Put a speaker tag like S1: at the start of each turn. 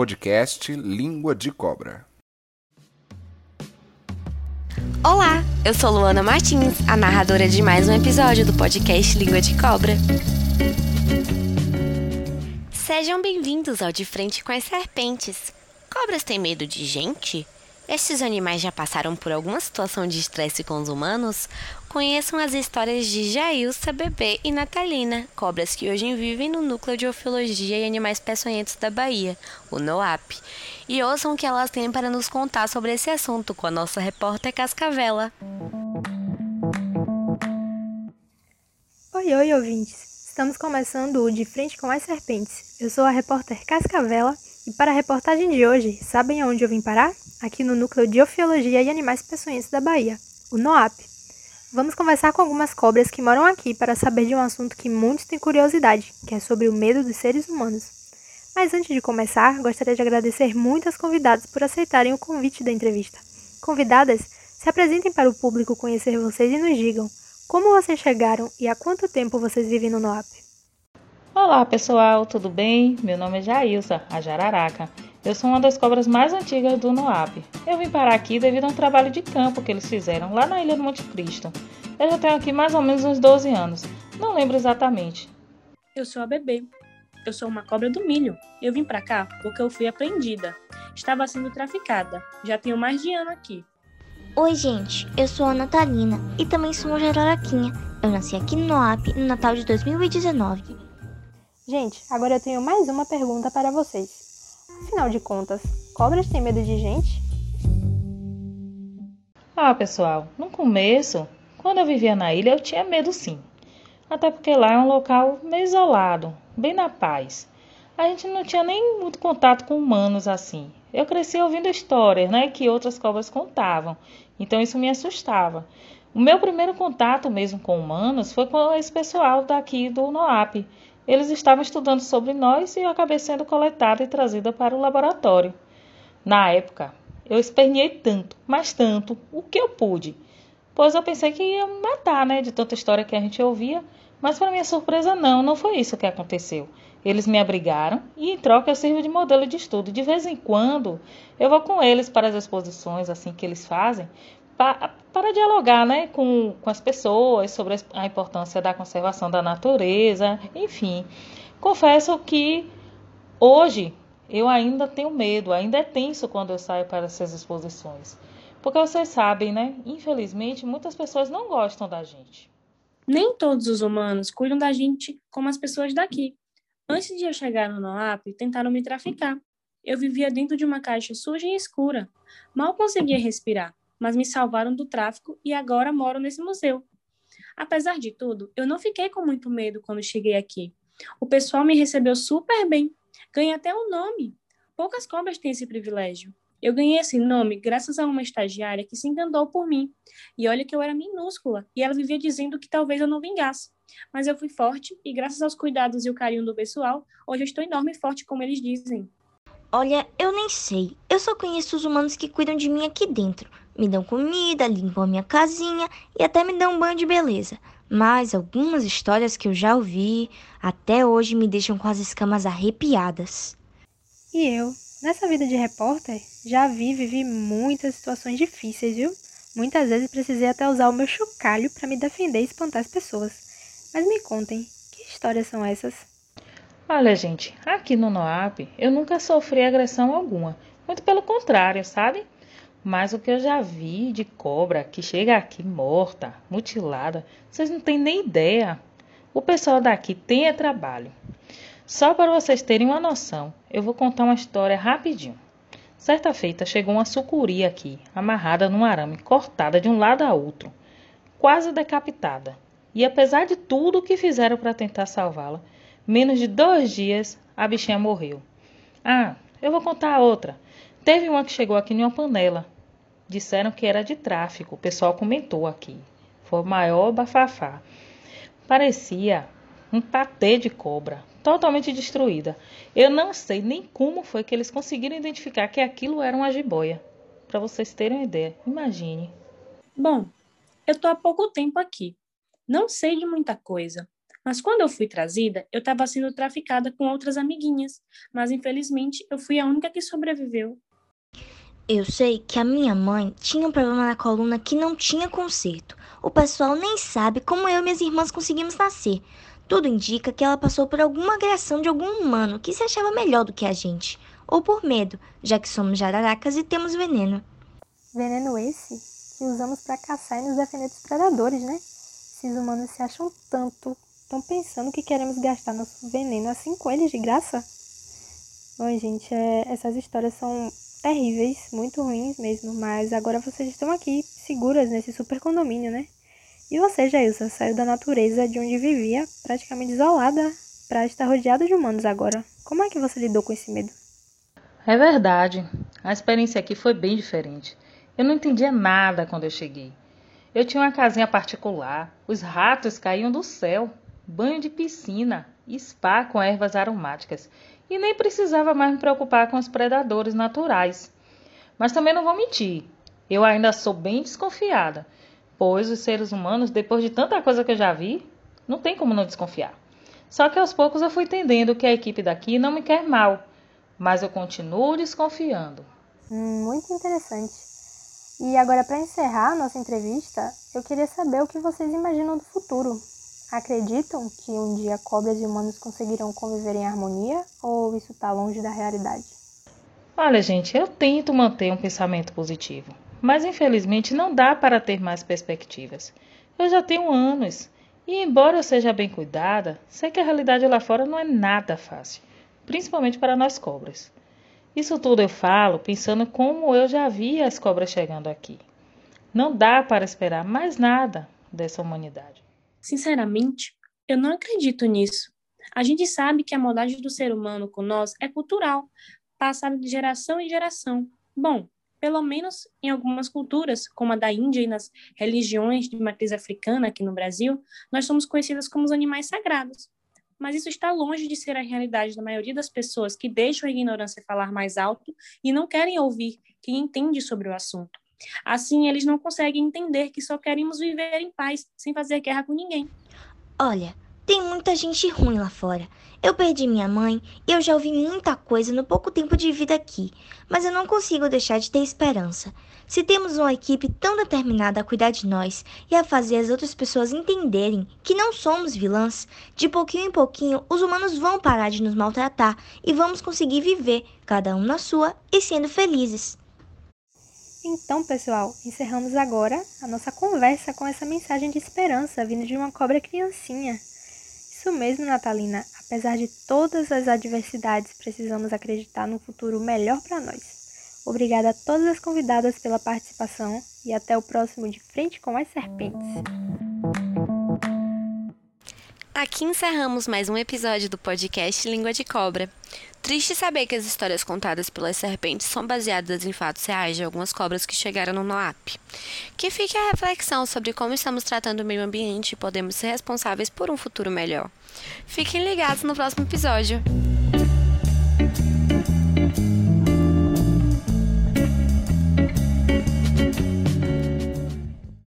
S1: podcast Língua de Cobra.
S2: Olá, eu sou Luana Martins, a narradora de mais um episódio do podcast Língua de Cobra. Sejam bem-vindos ao De Frente com as Serpentes. Cobras têm medo de gente? Estes animais já passaram por alguma situação de estresse com os humanos? Conheçam as histórias de Jailsa, Bebê e Natalina, cobras que hoje vivem no Núcleo de Ofiologia e Animais Peçonhentos da Bahia, o NOAP. E ouçam o que elas têm para nos contar sobre esse assunto com a nossa repórter Cascavela.
S3: Oi, oi, ouvintes! Estamos começando o De Frente com as Serpentes. Eu sou a repórter Cascavela e para a reportagem de hoje, sabem aonde eu vim parar? Aqui no Núcleo de Ofiologia e Animais Peçonhentos da Bahia, o NOAP. Vamos conversar com algumas cobras que moram aqui para saber de um assunto que muitos têm curiosidade, que é sobre o medo dos seres humanos. Mas antes de começar, gostaria de agradecer muito às convidadas por aceitarem o convite da entrevista. Convidadas, se apresentem para o público conhecer vocês e nos digam como vocês chegaram e há quanto tempo vocês vivem no NOAP.
S4: Olá pessoal, tudo bem? Meu nome é Jailsa, a Jararaca. Eu sou uma das cobras mais antigas do NOAP. Eu vim parar aqui devido a um trabalho de campo que eles fizeram lá na Ilha do Monte Cristo. Eu já tenho aqui mais ou menos uns 12 anos, não lembro exatamente.
S5: Eu sou a Bebê. Eu sou uma cobra do milho. Eu vim para cá porque eu fui apreendida. Estava sendo traficada. Já tenho mais de ano aqui.
S6: Oi, gente. Eu sou a Natalina e também sou uma jararaquinha. Eu nasci aqui no NOAP no Natal de 2019.
S3: Gente, agora eu tenho mais uma pergunta para vocês. Afinal de contas, cobras têm medo de gente?
S4: Ah, pessoal, no começo, quando eu vivia na ilha, eu tinha medo sim. Até porque lá é um local meio isolado, bem na paz. A gente não tinha nem muito contato com humanos assim. Eu cresci ouvindo histórias, né, que outras cobras contavam. Então isso me assustava. O meu primeiro contato mesmo com humanos foi com esse pessoal daqui do NOAP, eles estavam estudando sobre nós e eu acabei sendo coletada e trazida para o laboratório. Na época, eu esperneei tanto, mas tanto, o que eu pude, pois eu pensei que ia me matar, né, de tanta história que a gente ouvia, mas para minha surpresa não, não foi isso que aconteceu. Eles me abrigaram e em troca eu sirvo de modelo de estudo. De vez em quando eu vou com eles para as exposições assim que eles fazem, para, dialogar né, com, com as pessoas sobre a importância da conservação da natureza, enfim. Confesso que hoje eu ainda tenho medo, ainda é tenso quando eu saio para essas exposições. Porque vocês sabem, né? Infelizmente, muitas pessoas não gostam da gente.
S5: Nem todos os humanos cuidam da gente como as pessoas daqui. Antes de eu chegar no NOAP, tentaram me traficar. Eu vivia dentro de uma caixa suja e escura. Mal conseguia respirar mas me salvaram do tráfico e agora moro nesse museu. Apesar de tudo, eu não fiquei com muito medo quando cheguei aqui. O pessoal me recebeu super bem. Ganhei até um nome. Poucas cobras têm esse privilégio. Eu ganhei esse nome graças a uma estagiária que se encantou por mim. E olha que eu era minúscula e ela vivia dizendo que talvez eu não vingasse. Mas eu fui forte e, graças aos cuidados e o carinho do pessoal, hoje eu estou enorme e forte, como eles dizem.
S6: Olha, eu nem sei. Eu só conheço os humanos que cuidam de mim aqui dentro me dão comida, limpam a minha casinha e até me dão um banho de beleza. Mas algumas histórias que eu já ouvi até hoje me deixam com as escamas arrepiadas.
S3: E eu, nessa vida de repórter, já vi e vivi muitas situações difíceis, viu? Muitas vezes precisei até usar o meu chocalho para me defender e espantar as pessoas. Mas me contem, que histórias são essas?
S4: Olha, gente, aqui no NOAP eu nunca sofri agressão alguma. Muito pelo contrário, sabe? Mas o que eu já vi de cobra que chega aqui morta, mutilada, vocês não têm nem ideia. O pessoal daqui tem é trabalho. Só para vocês terem uma noção, eu vou contar uma história rapidinho. Certa feita chegou uma sucuri aqui, amarrada num arame, cortada de um lado a outro, quase decapitada. E apesar de tudo que fizeram para tentar salvá-la, menos de dois dias a bichinha morreu. Ah, eu vou contar outra. Teve uma que chegou aqui em uma panela. Disseram que era de tráfico. O pessoal comentou aqui. Foi o maior bafafá. Parecia um patê de cobra, totalmente destruída. Eu não sei nem como foi que eles conseguiram identificar que aquilo era uma jiboia. Para vocês terem uma ideia, imagine.
S5: Bom, eu tô há pouco tempo aqui. Não sei de muita coisa, Mas quando eu fui trazida, eu estava sendo traficada com outras amiguinhas, mas infelizmente eu fui a única que sobreviveu.
S6: Eu sei que a minha mãe tinha um problema na coluna que não tinha conserto. O pessoal nem sabe como eu e minhas irmãs conseguimos nascer. Tudo indica que ela passou por alguma agressão de algum humano que se achava melhor do que a gente, ou por medo, já que somos jararacas e temos veneno.
S3: Veneno esse que usamos para caçar e nos defender dos predadores, né? Esses humanos se acham tanto, estão pensando que queremos gastar nosso veneno assim com eles de graça? Bom, gente, é, essas histórias são terríveis, muito ruins mesmo, mas agora vocês estão aqui seguras nesse super condomínio, né? E você, Jailson, saiu da natureza de onde vivia, praticamente isolada, para estar rodeada de humanos agora. Como é que você lidou com esse medo?
S4: É verdade. A experiência aqui foi bem diferente. Eu não entendia nada quando eu cheguei. Eu tinha uma casinha particular, os ratos caíam do céu, banho de piscina, spa com ervas aromáticas e nem precisava mais me preocupar com os predadores naturais. Mas também não vou mentir, eu ainda sou bem desconfiada, pois os seres humanos, depois de tanta coisa que eu já vi, não tem como não desconfiar. Só que aos poucos eu fui entendendo que a equipe daqui não me quer mal, mas eu continuo desconfiando.
S3: Hum, muito interessante. E agora, para encerrar a nossa entrevista, eu queria saber o que vocês imaginam do futuro. Acreditam que um dia cobras e humanos conseguirão conviver em harmonia ou isso está longe da realidade?
S4: Olha, gente, eu tento manter um pensamento positivo, mas infelizmente não dá para ter mais perspectivas. Eu já tenho anos e, embora eu seja bem cuidada, sei que a realidade lá fora não é nada fácil, principalmente para nós cobras. Isso tudo eu falo pensando como eu já vi as cobras chegando aqui. Não dá para esperar mais nada dessa humanidade.
S5: Sinceramente, eu não acredito nisso. A gente sabe que a maldade do ser humano com nós é cultural, passada de geração em geração. Bom, pelo menos em algumas culturas, como a da Índia e nas religiões de matriz africana aqui no Brasil, nós somos conhecidas como os animais sagrados mas isso está longe de ser a realidade da maioria das pessoas que deixam a ignorância falar mais alto e não querem ouvir quem entende sobre o assunto. Assim, eles não conseguem entender que só queremos viver em paz, sem fazer guerra com ninguém.
S6: Olha, tem muita gente ruim lá fora. Eu perdi minha mãe e eu já ouvi muita coisa no pouco tempo de vida aqui, mas eu não consigo deixar de ter esperança. Se temos uma equipe tão determinada a cuidar de nós e a fazer as outras pessoas entenderem que não somos vilãs, de pouquinho em pouquinho os humanos vão parar de nos maltratar e vamos conseguir viver, cada um na sua e sendo felizes.
S3: Então, pessoal, encerramos agora a nossa conversa com essa mensagem de esperança vinda de uma cobra criancinha. Isso mesmo, Natalina. Apesar de todas as adversidades, precisamos acreditar num futuro melhor para nós. Obrigada a todas as convidadas pela participação e até o próximo De Frente com as Serpentes.
S2: Aqui encerramos mais um episódio do podcast Língua de Cobra. Triste saber que as histórias contadas pelas serpentes são baseadas em fatos reais de algumas cobras que chegaram no NOAP. Que fique a reflexão sobre como estamos tratando o meio ambiente e podemos ser responsáveis por um futuro melhor. Fiquem ligados no próximo episódio.